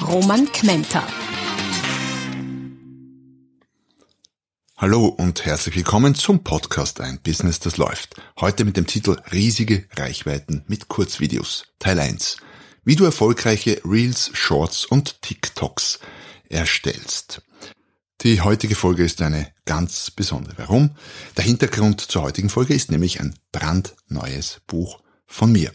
Roman Kmenter. Hallo und herzlich willkommen zum Podcast Ein Business, das läuft. Heute mit dem Titel Riesige Reichweiten mit Kurzvideos. Teil 1. Wie du erfolgreiche Reels, Shorts und TikToks erstellst. Die heutige Folge ist eine ganz besondere. Warum? Der Hintergrund zur heutigen Folge ist nämlich ein brandneues Buch von mir,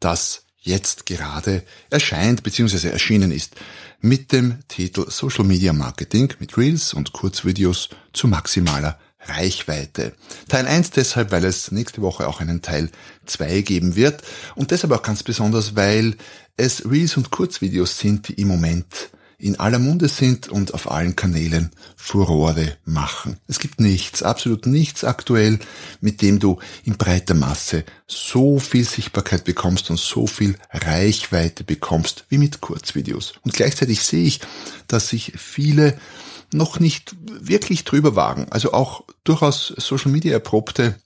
das jetzt gerade erscheint bzw. erschienen ist mit dem Titel Social Media Marketing mit Reels und Kurzvideos zu maximaler Reichweite. Teil 1 deshalb, weil es nächste Woche auch einen Teil 2 geben wird und deshalb auch ganz besonders, weil es Reels und Kurzvideos sind, die im Moment in aller Munde sind und auf allen Kanälen Furore machen. Es gibt nichts, absolut nichts aktuell, mit dem du in breiter Masse so viel Sichtbarkeit bekommst und so viel Reichweite bekommst wie mit Kurzvideos. Und gleichzeitig sehe ich, dass sich viele noch nicht wirklich drüber wagen. Also auch durchaus Social Media erprobte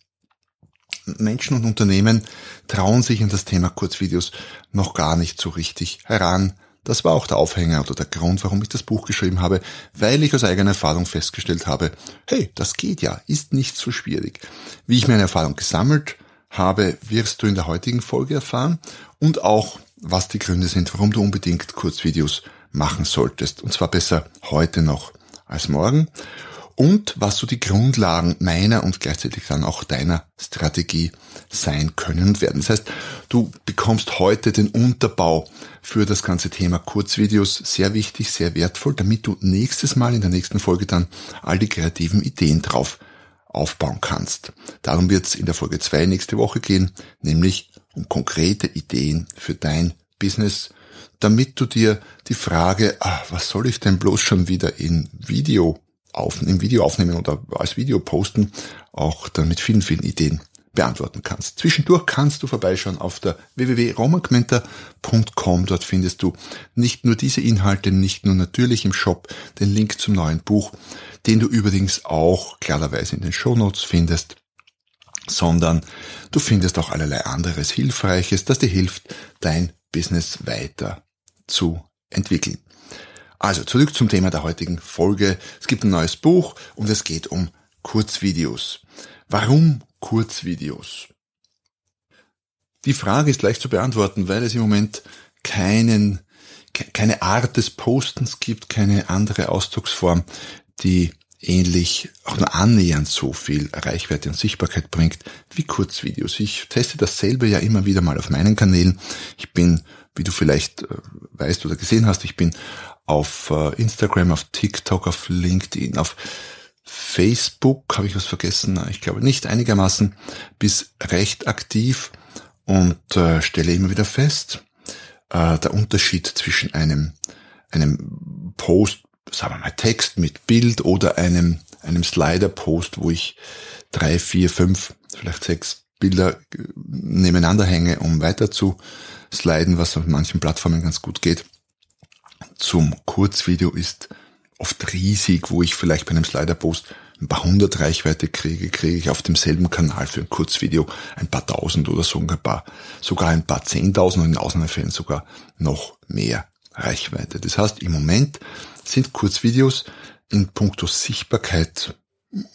Menschen und Unternehmen trauen sich an das Thema Kurzvideos noch gar nicht so richtig heran. Das war auch der Aufhänger oder der Grund, warum ich das Buch geschrieben habe, weil ich aus eigener Erfahrung festgestellt habe, hey, das geht ja, ist nicht so schwierig. Wie ich meine Erfahrung gesammelt habe, wirst du in der heutigen Folge erfahren und auch, was die Gründe sind, warum du unbedingt Kurzvideos machen solltest. Und zwar besser heute noch als morgen und was so die Grundlagen meiner und gleichzeitig dann auch deiner Strategie sein können und werden. Das heißt, du bekommst heute den Unterbau für das ganze Thema Kurzvideos sehr wichtig, sehr wertvoll, damit du nächstes Mal in der nächsten Folge dann all die kreativen Ideen drauf aufbauen kannst. Darum wird es in der Folge 2 nächste Woche gehen, nämlich um konkrete Ideen für dein Business, damit du dir die Frage, ah, was soll ich denn bloß schon wieder in Video auf, im Video aufnehmen oder als Video posten, auch dann mit vielen, vielen Ideen beantworten kannst. Zwischendurch kannst du vorbeischauen auf der www.romagmenta.com. Dort findest du nicht nur diese Inhalte, nicht nur natürlich im Shop den Link zum neuen Buch, den du übrigens auch klarerweise in den Shownotes findest, sondern du findest auch allerlei anderes Hilfreiches, das dir hilft, dein Business weiter zu entwickeln. Also zurück zum Thema der heutigen Folge. Es gibt ein neues Buch und es geht um Kurzvideos. Warum Kurzvideos? Die Frage ist leicht zu beantworten, weil es im Moment keinen, keine Art des Postens gibt, keine andere Ausdrucksform, die ähnlich, auch nur annähernd so viel Reichweite und Sichtbarkeit bringt wie Kurzvideos. Ich teste dasselbe ja immer wieder mal auf meinen Kanälen. Ich bin, wie du vielleicht äh, weißt oder gesehen hast, ich bin auf äh, Instagram, auf TikTok, auf LinkedIn, auf Facebook, habe ich was vergessen? Ich glaube nicht einigermaßen, bis recht aktiv und äh, stelle immer wieder fest, äh, der Unterschied zwischen einem, einem Post, sagen wir mal Text mit Bild oder einem, einem Slider-Post, wo ich drei, vier, fünf, vielleicht sechs Bilder nebeneinander hänge, um weiter zu sliden, was auf manchen Plattformen ganz gut geht zum Kurzvideo ist oft riesig, wo ich vielleicht bei einem Slider-Post ein paar hundert Reichweite kriege, kriege ich auf demselben Kanal für ein Kurzvideo ein paar tausend oder so ein paar, sogar ein paar zehntausend und in Ausnahmefällen sogar noch mehr Reichweite. Das heißt, im Moment sind Kurzvideos in puncto Sichtbarkeit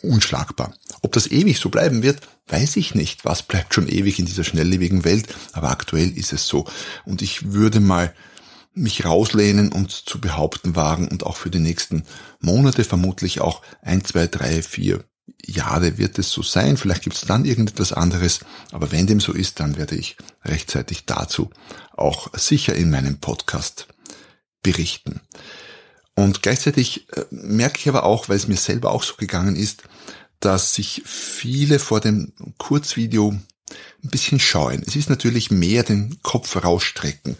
unschlagbar. Ob das ewig so bleiben wird, weiß ich nicht. Was bleibt schon ewig in dieser schnelllebigen Welt? Aber aktuell ist es so. Und ich würde mal mich rauslehnen und zu behaupten wagen und auch für die nächsten Monate, vermutlich auch ein, zwei, drei, vier Jahre wird es so sein. Vielleicht gibt es dann irgendetwas anderes. Aber wenn dem so ist, dann werde ich rechtzeitig dazu auch sicher in meinem Podcast berichten. Und gleichzeitig äh, merke ich aber auch, weil es mir selber auch so gegangen ist, dass sich viele vor dem Kurzvideo ein bisschen scheuen. Es ist natürlich mehr den Kopf rausstrecken.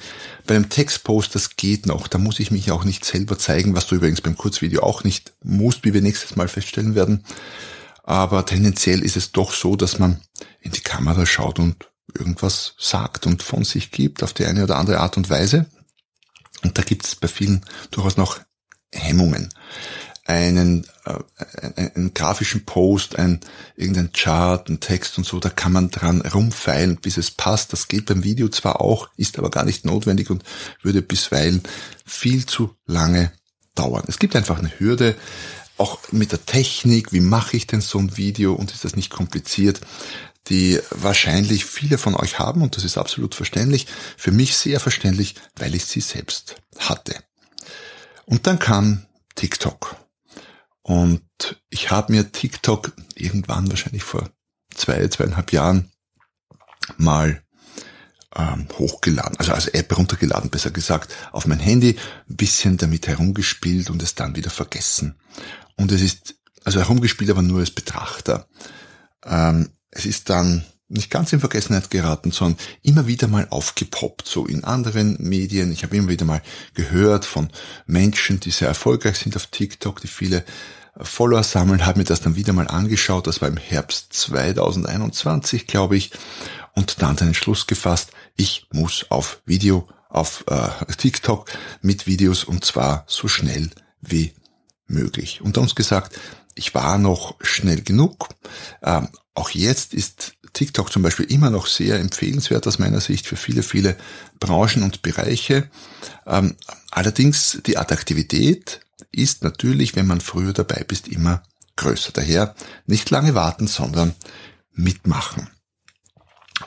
Bei einem Textpost, das geht noch. Da muss ich mich auch nicht selber zeigen, was du übrigens beim Kurzvideo auch nicht musst, wie wir nächstes Mal feststellen werden. Aber tendenziell ist es doch so, dass man in die Kamera schaut und irgendwas sagt und von sich gibt auf die eine oder andere Art und Weise. Und da gibt es bei vielen durchaus noch Hemmungen einen, äh, einen, einen grafischen Post, ein, irgendein Chart, ein Text und so, da kann man dran rumfeilen, bis es passt. Das geht beim Video zwar auch, ist aber gar nicht notwendig und würde bisweilen viel zu lange dauern. Es gibt einfach eine Hürde, auch mit der Technik, wie mache ich denn so ein Video und ist das nicht kompliziert, die wahrscheinlich viele von euch haben und das ist absolut verständlich, für mich sehr verständlich, weil ich sie selbst hatte. Und dann kam TikTok. Und ich habe mir TikTok irgendwann wahrscheinlich vor zwei, zweieinhalb Jahren mal ähm, hochgeladen, also als App runtergeladen, besser gesagt, auf mein Handy, ein bisschen damit herumgespielt und es dann wieder vergessen. Und es ist, also herumgespielt, aber nur als Betrachter. Ähm, es ist dann nicht ganz in Vergessenheit geraten, sondern immer wieder mal aufgepoppt, so in anderen Medien. Ich habe immer wieder mal gehört von Menschen, die sehr erfolgreich sind auf TikTok, die viele Follower sammeln, habe mir das dann wieder mal angeschaut. Das war im Herbst 2021, glaube ich, und dann den Entschluss gefasst, ich muss auf Video, auf äh, TikTok mit Videos und zwar so schnell wie möglich. Und uns gesagt, ich war noch schnell genug. Ähm, auch jetzt ist TikTok zum Beispiel immer noch sehr empfehlenswert aus meiner Sicht für viele, viele Branchen und Bereiche. Ähm, allerdings die Attraktivität ist natürlich, wenn man früher dabei bist, immer größer. Daher nicht lange warten, sondern mitmachen.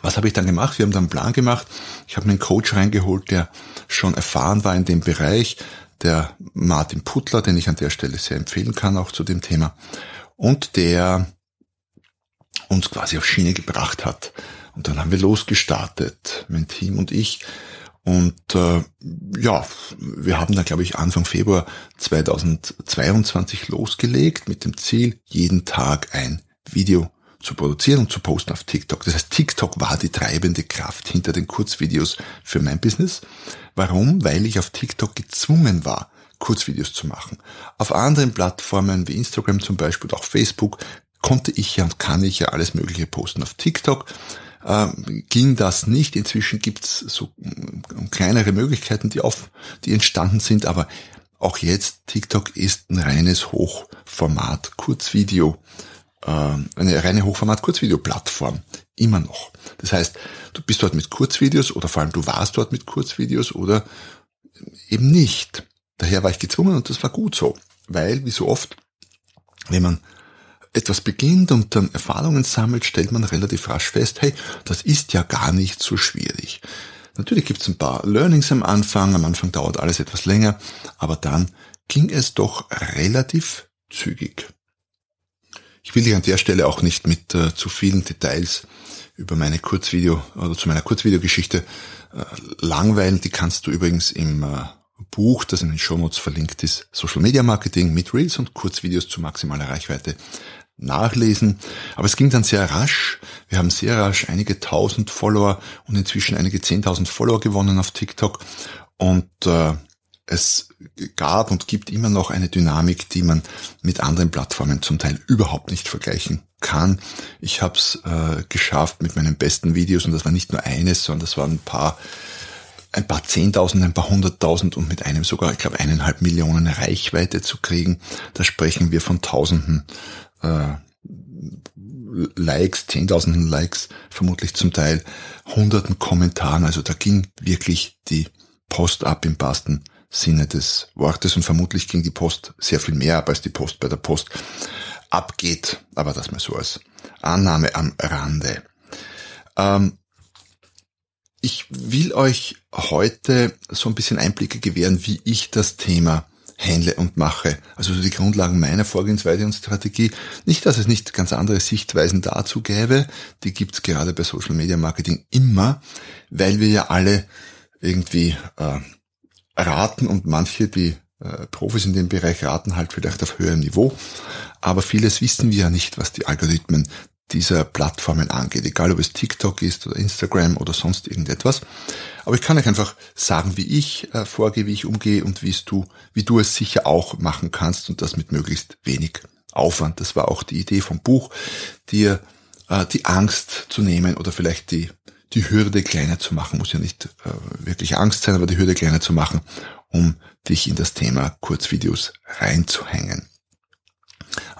Was habe ich dann gemacht? Wir haben dann einen Plan gemacht. Ich habe mir einen Coach reingeholt, der schon erfahren war in dem Bereich, der Martin Puttler, den ich an der Stelle sehr empfehlen kann, auch zu dem Thema, und der uns quasi auf Schiene gebracht hat. Und dann haben wir losgestartet, mein Team und ich, und äh, ja, wir haben dann, glaube ich, Anfang Februar 2022 losgelegt mit dem Ziel, jeden Tag ein Video zu produzieren und zu posten auf TikTok. Das heißt, TikTok war die treibende Kraft hinter den Kurzvideos für mein Business. Warum? Weil ich auf TikTok gezwungen war, Kurzvideos zu machen. Auf anderen Plattformen wie Instagram zum Beispiel auch Facebook konnte ich ja und kann ich ja alles Mögliche posten. Auf TikTok ähm, ging das nicht. Inzwischen gibt's so ähm, kleinere Möglichkeiten, die auf, die entstanden sind, aber auch jetzt TikTok ist ein reines Hochformat Kurzvideo, eine reine Hochformat Kurzvideo Plattform immer noch. Das heißt, du bist dort mit Kurzvideos oder vor allem du warst dort mit Kurzvideos oder eben nicht. Daher war ich gezwungen und das war gut so, weil wie so oft, wenn man etwas beginnt und dann Erfahrungen sammelt, stellt man relativ rasch fest, hey, das ist ja gar nicht so schwierig. Natürlich gibt es ein paar Learnings am Anfang, am Anfang dauert alles etwas länger, aber dann ging es doch relativ zügig. Ich will dich an der Stelle auch nicht mit äh, zu vielen Details über meine Kurzvideo oder zu meiner Kurzvideogeschichte äh, langweilen. Die kannst du übrigens im äh, Buch, das in den Shownotes verlinkt ist, Social Media Marketing mit Reels und Kurzvideos zu maximaler Reichweite nachlesen. Aber es ging dann sehr rasch. Wir haben sehr rasch einige tausend Follower und inzwischen einige zehntausend Follower gewonnen auf TikTok. Und äh, es gab und gibt immer noch eine Dynamik, die man mit anderen Plattformen zum Teil überhaupt nicht vergleichen kann. Ich habe es äh, geschafft mit meinen besten Videos und das war nicht nur eines, sondern das waren ein paar ein paar Zehntausend, ein paar Hunderttausend und mit einem sogar, ich glaube, eineinhalb Millionen Reichweite zu kriegen. Da sprechen wir von Tausenden äh, Likes, Zehntausenden Likes, vermutlich zum Teil Hunderten Kommentaren. Also da ging wirklich die Post ab im wahrsten Sinne des Wortes und vermutlich ging die Post sehr viel mehr ab, als die Post bei der Post abgeht. Aber das mal so als Annahme am Rande. Ähm, ich will euch heute so ein bisschen Einblicke gewähren, wie ich das Thema handle und mache. Also die Grundlagen meiner Vorgehensweise und Strategie. Nicht, dass es nicht ganz andere Sichtweisen dazu gäbe. Die gibt's gerade bei Social Media Marketing immer, weil wir ja alle irgendwie äh, raten und manche, die äh, Profis in dem Bereich raten halt vielleicht auf höherem Niveau. Aber vieles wissen wir ja nicht, was die Algorithmen dieser Plattformen angeht, egal ob es TikTok ist oder Instagram oder sonst irgendetwas. Aber ich kann euch einfach sagen, wie ich äh, vorgehe, wie ich umgehe und wie du, wie du es sicher auch machen kannst und das mit möglichst wenig Aufwand. Das war auch die Idee vom Buch, dir äh, die Angst zu nehmen oder vielleicht die, die Hürde kleiner zu machen. Muss ja nicht äh, wirklich Angst sein, aber die Hürde kleiner zu machen, um dich in das Thema Kurzvideos reinzuhängen.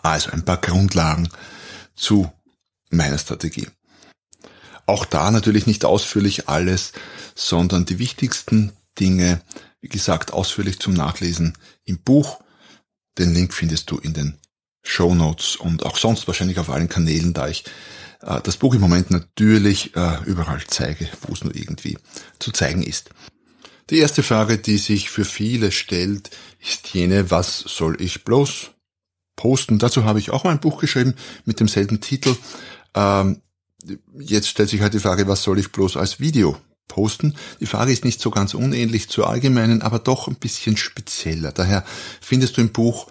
Also ein paar Grundlagen zu meiner Strategie. Auch da natürlich nicht ausführlich alles, sondern die wichtigsten Dinge, wie gesagt, ausführlich zum Nachlesen im Buch. Den Link findest du in den Show Notes und auch sonst wahrscheinlich auf allen Kanälen, da ich äh, das Buch im Moment natürlich äh, überall zeige, wo es nur irgendwie zu zeigen ist. Die erste Frage, die sich für viele stellt, ist jene, was soll ich bloß posten? Dazu habe ich auch ein Buch geschrieben mit demselben Titel. Ähm, jetzt stellt sich halt die Frage, was soll ich bloß als Video posten? Die Frage ist nicht so ganz unähnlich zur allgemeinen, aber doch ein bisschen spezieller. Daher findest du im Buch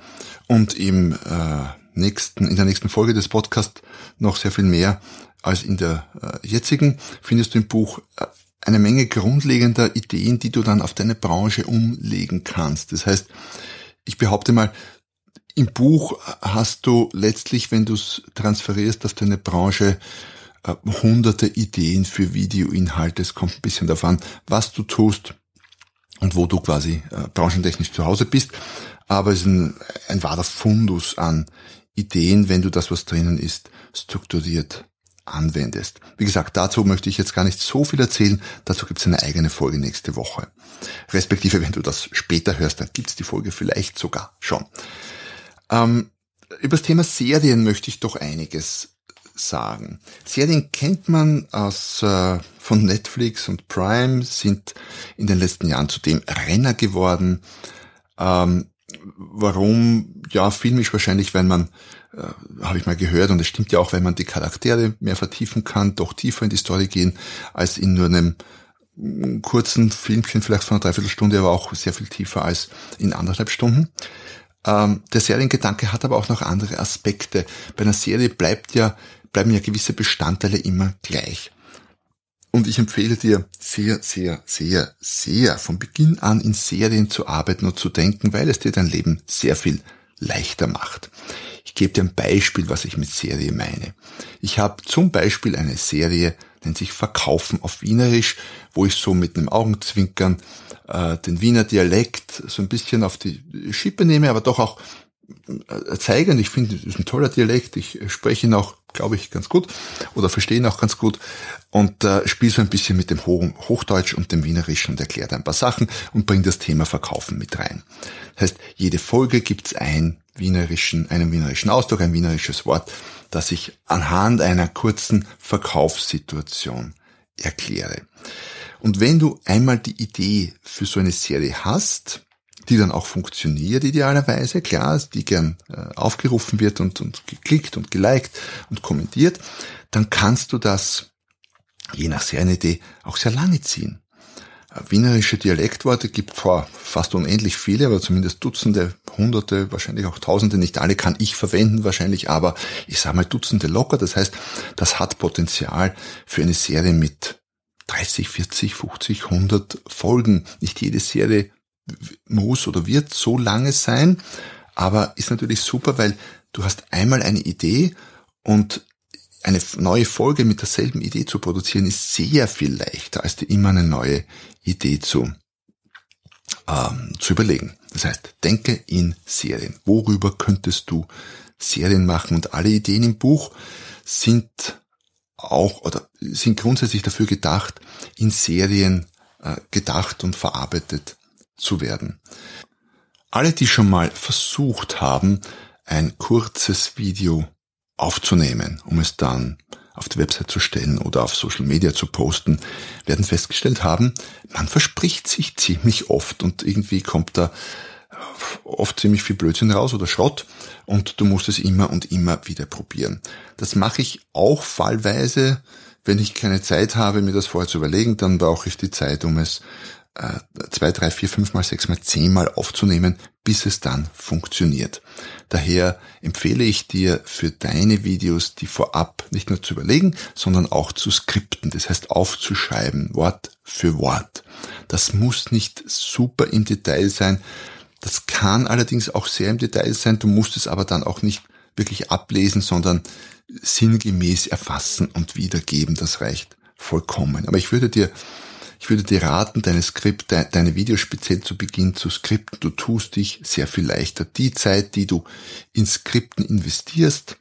und im äh, nächsten, in der nächsten Folge des Podcasts noch sehr viel mehr als in der äh, jetzigen, findest du im Buch äh, eine Menge grundlegender Ideen, die du dann auf deine Branche umlegen kannst. Das heißt, ich behaupte mal, im Buch hast du letztlich, wenn du es transferierst auf deine Branche, äh, hunderte Ideen für Videoinhalte. Es kommt ein bisschen davon, was du tust und wo du quasi äh, branchentechnisch zu Hause bist. Aber es ist ein, ein wahrer Fundus an Ideen, wenn du das, was drinnen ist, strukturiert anwendest. Wie gesagt, dazu möchte ich jetzt gar nicht so viel erzählen. Dazu gibt es eine eigene Folge nächste Woche. Respektive, wenn du das später hörst, dann gibt es die Folge vielleicht sogar schon. Ähm, über das Thema Serien möchte ich doch einiges sagen. Serien kennt man aus äh, von Netflix und Prime, sind in den letzten Jahren zudem Renner geworden. Ähm, warum? Ja, filmisch wahrscheinlich, wenn man, äh, habe ich mal gehört, und es stimmt ja auch, wenn man die Charaktere mehr vertiefen kann, doch tiefer in die Story gehen, als in nur einem mm, kurzen Filmchen, vielleicht von einer Dreiviertelstunde, aber auch sehr viel tiefer als in anderthalb Stunden. Ähm, der Seriengedanke hat aber auch noch andere Aspekte. Bei einer Serie bleibt ja, bleiben ja gewisse Bestandteile immer gleich. Und ich empfehle dir sehr, sehr, sehr, sehr von Beginn an in Serien zu arbeiten und zu denken, weil es dir dein Leben sehr viel leichter macht. Ich gebe dir ein Beispiel, was ich mit Serie meine. Ich habe zum Beispiel eine Serie, nennt sich Verkaufen auf Wienerisch, wo ich so mit einem Augenzwinkern äh, den Wiener Dialekt so ein bisschen auf die Schippe nehme, aber doch auch zeigen. Ich finde, das ist ein toller Dialekt. Ich spreche ihn auch, glaube ich, ganz gut oder verstehe ihn auch ganz gut und äh, spiele so ein bisschen mit dem Hochdeutsch und dem Wienerischen und erkläre ein paar Sachen und bringe das Thema Verkaufen mit rein. Das heißt, jede Folge gibt's ein wienerischen, einen wienerischen Ausdruck, ein wienerisches Wort, das ich anhand einer kurzen Verkaufssituation erkläre. Und wenn du einmal die Idee für so eine Serie hast, die dann auch funktioniert idealerweise, klar, die gern äh, aufgerufen wird und, und geklickt und geliked und kommentiert, dann kannst du das, je nach Serienidee, auch sehr lange ziehen. Äh, wienerische Dialektworte gibt vor fast unendlich viele, aber zumindest Dutzende, Hunderte, wahrscheinlich auch Tausende. Nicht alle kann ich verwenden wahrscheinlich, aber ich sage mal Dutzende locker. Das heißt, das hat Potenzial für eine Serie mit 30, 40, 50, 100 Folgen. Nicht jede Serie muss oder wird so lange sein, aber ist natürlich super, weil du hast einmal eine Idee und eine neue Folge mit derselben Idee zu produzieren ist sehr viel leichter, als dir immer eine neue Idee zu, ähm, zu überlegen. Das heißt, denke in Serien. Worüber könntest du Serien machen? Und alle Ideen im Buch sind auch oder sind grundsätzlich dafür gedacht, in Serien äh, gedacht und verarbeitet zu werden. Alle, die schon mal versucht haben, ein kurzes Video aufzunehmen, um es dann auf die Website zu stellen oder auf Social Media zu posten, werden festgestellt haben, man verspricht sich ziemlich oft und irgendwie kommt da oft ziemlich viel Blödsinn raus oder Schrott und du musst es immer und immer wieder probieren. Das mache ich auch fallweise. Wenn ich keine Zeit habe, mir das vorher zu überlegen, dann brauche ich die Zeit, um es äh, zwei, drei, vier, fünf mal, sechs mal, zehn mal aufzunehmen, bis es dann funktioniert. Daher empfehle ich dir für deine Videos, die vorab nicht nur zu überlegen, sondern auch zu skripten. Das heißt aufzuschreiben, Wort für Wort. Das muss nicht super im Detail sein. Das kann allerdings auch sehr im Detail sein. Du musst es aber dann auch nicht wirklich ablesen, sondern sinngemäß erfassen und wiedergeben. Das reicht vollkommen. Aber ich würde dir ich würde dir raten, deine Skript, deine Videos speziell zu Beginn zu skripten. Du tust dich sehr viel leichter. Die Zeit, die du in Skripten investierst,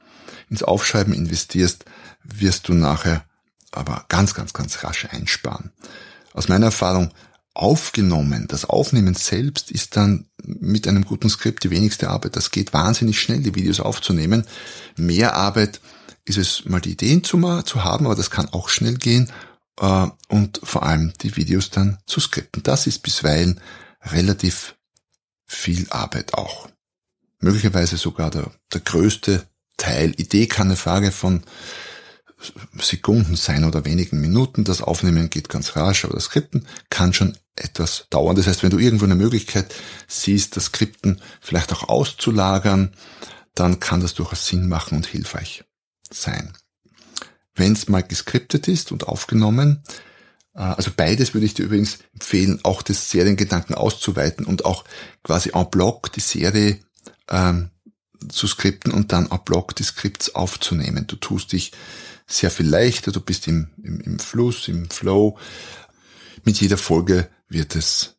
ins Aufschreiben investierst, wirst du nachher aber ganz, ganz, ganz rasch einsparen. Aus meiner Erfahrung aufgenommen. Das Aufnehmen selbst ist dann mit einem guten Skript die wenigste Arbeit. Das geht wahnsinnig schnell, die Videos aufzunehmen. Mehr Arbeit ist es mal die Ideen zu haben, aber das kann auch schnell gehen äh, und vor allem die Videos dann zu skripten. Das ist bisweilen relativ viel Arbeit auch. Möglicherweise sogar der, der größte Teil. Idee kann eine Frage von Sekunden sein oder wenigen Minuten. Das Aufnehmen geht ganz rasch, aber das Skripten kann schon etwas dauern. Das heißt, wenn du irgendwo eine Möglichkeit siehst, das Skripten vielleicht auch auszulagern, dann kann das durchaus Sinn machen und hilfreich sein wenn es mal geskriptet ist und aufgenommen. Äh, also beides würde ich dir übrigens empfehlen, auch das Seriengedanken auszuweiten und auch quasi en bloc die Serie ähm, zu skripten und dann en bloc die Skripts aufzunehmen. Du tust dich sehr viel leichter, du bist im, im, im Fluss, im Flow. Mit jeder Folge wird es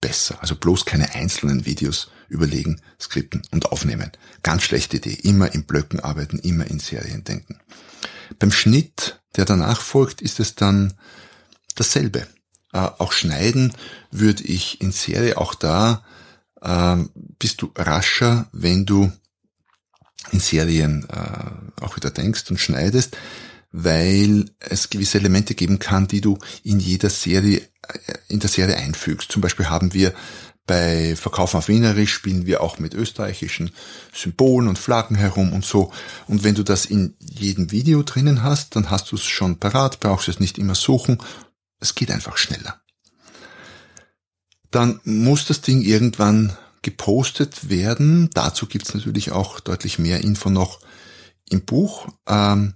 besser. Also bloß keine einzelnen Videos überlegen, skripten und aufnehmen. Ganz schlechte Idee. Immer in Blöcken arbeiten, immer in Serien denken. Beim Schnitt, der danach folgt, ist es dann dasselbe. Äh, auch schneiden würde ich in Serie, auch da äh, bist du rascher, wenn du in Serien äh, auch wieder denkst und schneidest, weil es gewisse Elemente geben kann, die du in jeder Serie, äh, in der Serie einfügst. Zum Beispiel haben wir bei Verkauf auf Wienerisch spielen wir auch mit österreichischen Symbolen und Flaggen herum und so. Und wenn du das in jedem Video drinnen hast, dann hast du es schon parat, brauchst es nicht immer suchen. Es geht einfach schneller. Dann muss das Ding irgendwann gepostet werden. Dazu gibt's natürlich auch deutlich mehr Info noch im Buch. Ähm,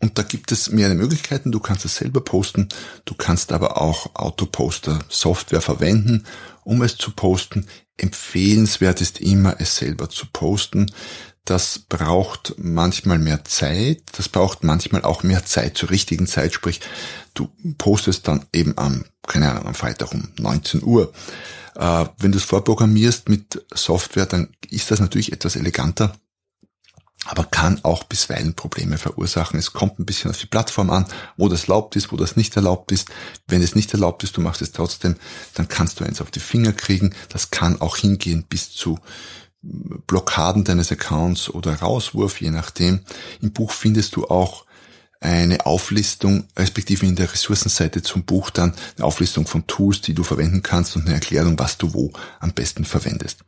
und da gibt es mehrere Möglichkeiten. Du kannst es selber posten. Du kannst aber auch Autoposter Software verwenden, um es zu posten. Empfehlenswert ist immer, es selber zu posten. Das braucht manchmal mehr Zeit. Das braucht manchmal auch mehr Zeit zur richtigen Zeit. Sprich, du postest dann eben am, keine Ahnung, am Freitag um 19 Uhr. Äh, wenn du es vorprogrammierst mit Software, dann ist das natürlich etwas eleganter aber kann auch bisweilen Probleme verursachen. Es kommt ein bisschen auf die Plattform an, wo das erlaubt ist, wo das nicht erlaubt ist. Wenn es nicht erlaubt ist, du machst es trotzdem, dann kannst du eins auf die Finger kriegen. Das kann auch hingehen bis zu Blockaden deines Accounts oder Rauswurf, je nachdem. Im Buch findest du auch eine Auflistung, respektive in der Ressourcenseite zum Buch dann eine Auflistung von Tools, die du verwenden kannst und eine Erklärung, was du wo am besten verwendest.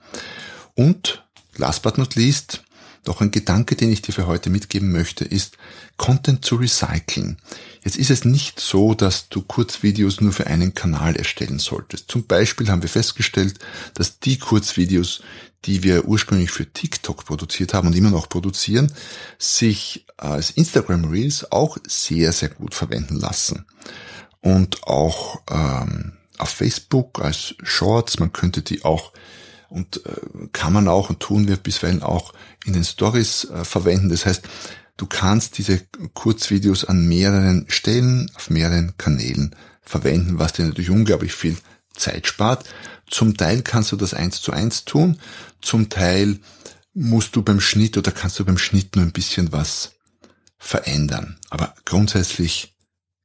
Und last but not least, doch ein Gedanke, den ich dir für heute mitgeben möchte, ist, Content zu recyceln. Jetzt ist es nicht so, dass du Kurzvideos nur für einen Kanal erstellen solltest. Zum Beispiel haben wir festgestellt, dass die Kurzvideos, die wir ursprünglich für TikTok produziert haben und immer noch produzieren, sich als Instagram Reels auch sehr, sehr gut verwenden lassen. Und auch ähm, auf Facebook als Shorts, man könnte die auch und äh, kann man auch und tun wir bisweilen auch in den Stories äh, verwenden. Das heißt, du kannst diese Kurzvideos an mehreren Stellen, auf mehreren Kanälen verwenden, was dir natürlich unglaublich viel Zeit spart. Zum Teil kannst du das eins zu eins tun, zum Teil musst du beim Schnitt oder kannst du beim Schnitt nur ein bisschen was verändern. Aber grundsätzlich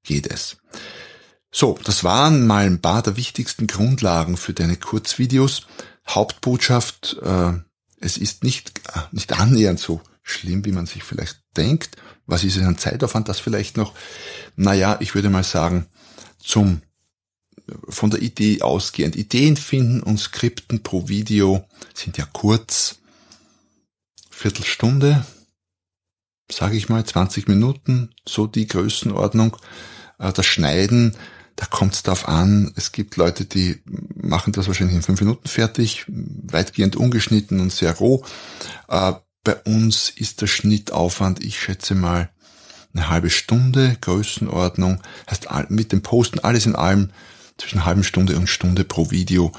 geht es. So, das waren mal ein paar der wichtigsten Grundlagen für deine Kurzvideos. Hauptbotschaft, äh, es ist nicht, äh, nicht annähernd so schlimm, wie man sich vielleicht denkt. Was ist es an Zeitaufwand? Das vielleicht noch, naja, ich würde mal sagen, zum, von der Idee ausgehend. Ideen finden und Skripten pro Video sind ja kurz. Viertelstunde, sage ich mal, 20 Minuten, so die Größenordnung. Äh, das Schneiden da kommt es darauf an. Es gibt Leute, die machen das wahrscheinlich in fünf Minuten fertig, weitgehend ungeschnitten und sehr roh. Äh, bei uns ist der Schnittaufwand, ich schätze mal, eine halbe Stunde Größenordnung. Heißt mit dem Posten alles in allem zwischen halben Stunde und Stunde pro Video.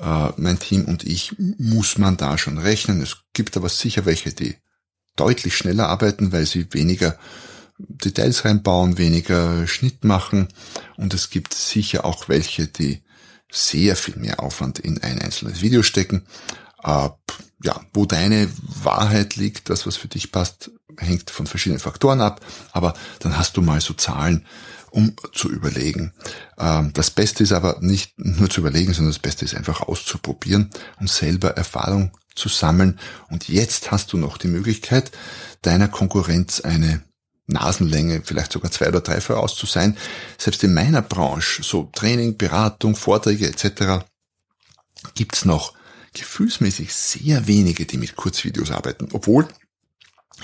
Äh, mein Team und ich muss man da schon rechnen. Es gibt aber sicher welche, die deutlich schneller arbeiten, weil sie weniger Details reinbauen, weniger Schnitt machen. Und es gibt sicher auch welche, die sehr viel mehr Aufwand in ein einzelnes Video stecken. Äh, ja, wo deine Wahrheit liegt, das, was für dich passt, hängt von verschiedenen Faktoren ab. Aber dann hast du mal so Zahlen, um zu überlegen. Ähm, das Beste ist aber nicht nur zu überlegen, sondern das Beste ist einfach auszuprobieren und selber Erfahrung zu sammeln. Und jetzt hast du noch die Möglichkeit, deiner Konkurrenz eine Nasenlänge, vielleicht sogar zwei oder drei voraus zu sein. Selbst in meiner Branche, so Training, Beratung, Vorträge etc., gibt's noch gefühlsmäßig sehr wenige, die mit Kurzvideos arbeiten, obwohl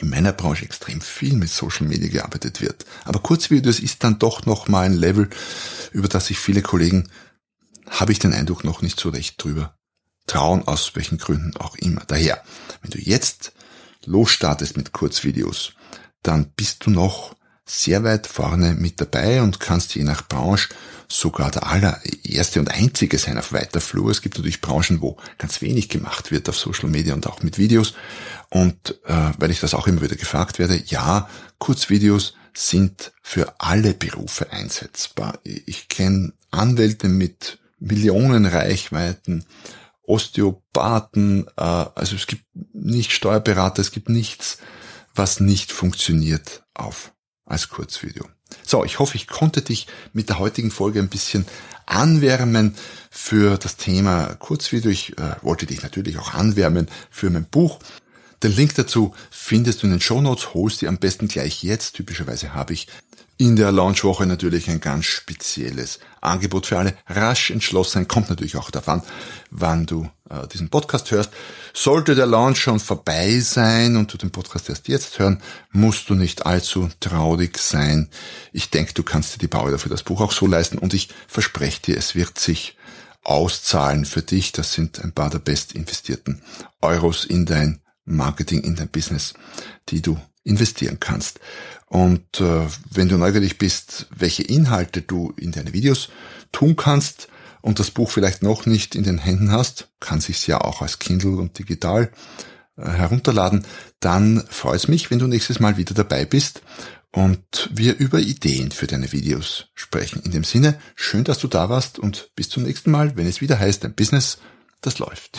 in meiner Branche extrem viel mit Social Media gearbeitet wird. Aber Kurzvideos ist dann doch noch mal ein Level, über das sich viele Kollegen, habe ich den Eindruck, noch nicht so recht drüber trauen, aus welchen Gründen auch immer. Daher, wenn du jetzt losstartest mit Kurzvideos, dann bist du noch sehr weit vorne mit dabei und kannst je nach Branche sogar der allererste und einzige sein auf weiter Flur. Es gibt natürlich Branchen, wo ganz wenig gemacht wird auf Social Media und auch mit Videos. Und äh, weil ich das auch immer wieder gefragt werde, ja, Kurzvideos sind für alle Berufe einsetzbar. Ich kenne Anwälte mit Millionen Reichweiten, Osteopathen, äh, also es gibt nicht Steuerberater, es gibt nichts, was nicht funktioniert auf als Kurzvideo. So, ich hoffe, ich konnte dich mit der heutigen Folge ein bisschen anwärmen für das Thema Kurzvideo. Ich äh, wollte dich natürlich auch anwärmen für mein Buch. Den Link dazu findest du in den Show Notes. holst dir am besten gleich jetzt. Typischerweise habe ich in der Launchwoche natürlich ein ganz spezielles Angebot für alle. Rasch entschlossen, kommt natürlich auch davon, wann du äh, diesen Podcast hörst. Sollte der Launch schon vorbei sein und du den Podcast erst jetzt hören, musst du nicht allzu traurig sein. Ich denke, du kannst dir die Bauer für das Buch auch so leisten und ich verspreche dir, es wird sich auszahlen für dich. Das sind ein paar der best investierten Euros in dein Marketing, in dein Business, die du investieren kannst. Und äh, wenn du neugierig bist, welche Inhalte du in deine Videos tun kannst und das Buch vielleicht noch nicht in den Händen hast, kann sich's ja auch als Kindle und digital äh, herunterladen, dann freut es mich, wenn du nächstes Mal wieder dabei bist und wir über Ideen für deine Videos sprechen. In dem Sinne, schön, dass du da warst und bis zum nächsten Mal, wenn es wieder heißt, ein Business, das läuft.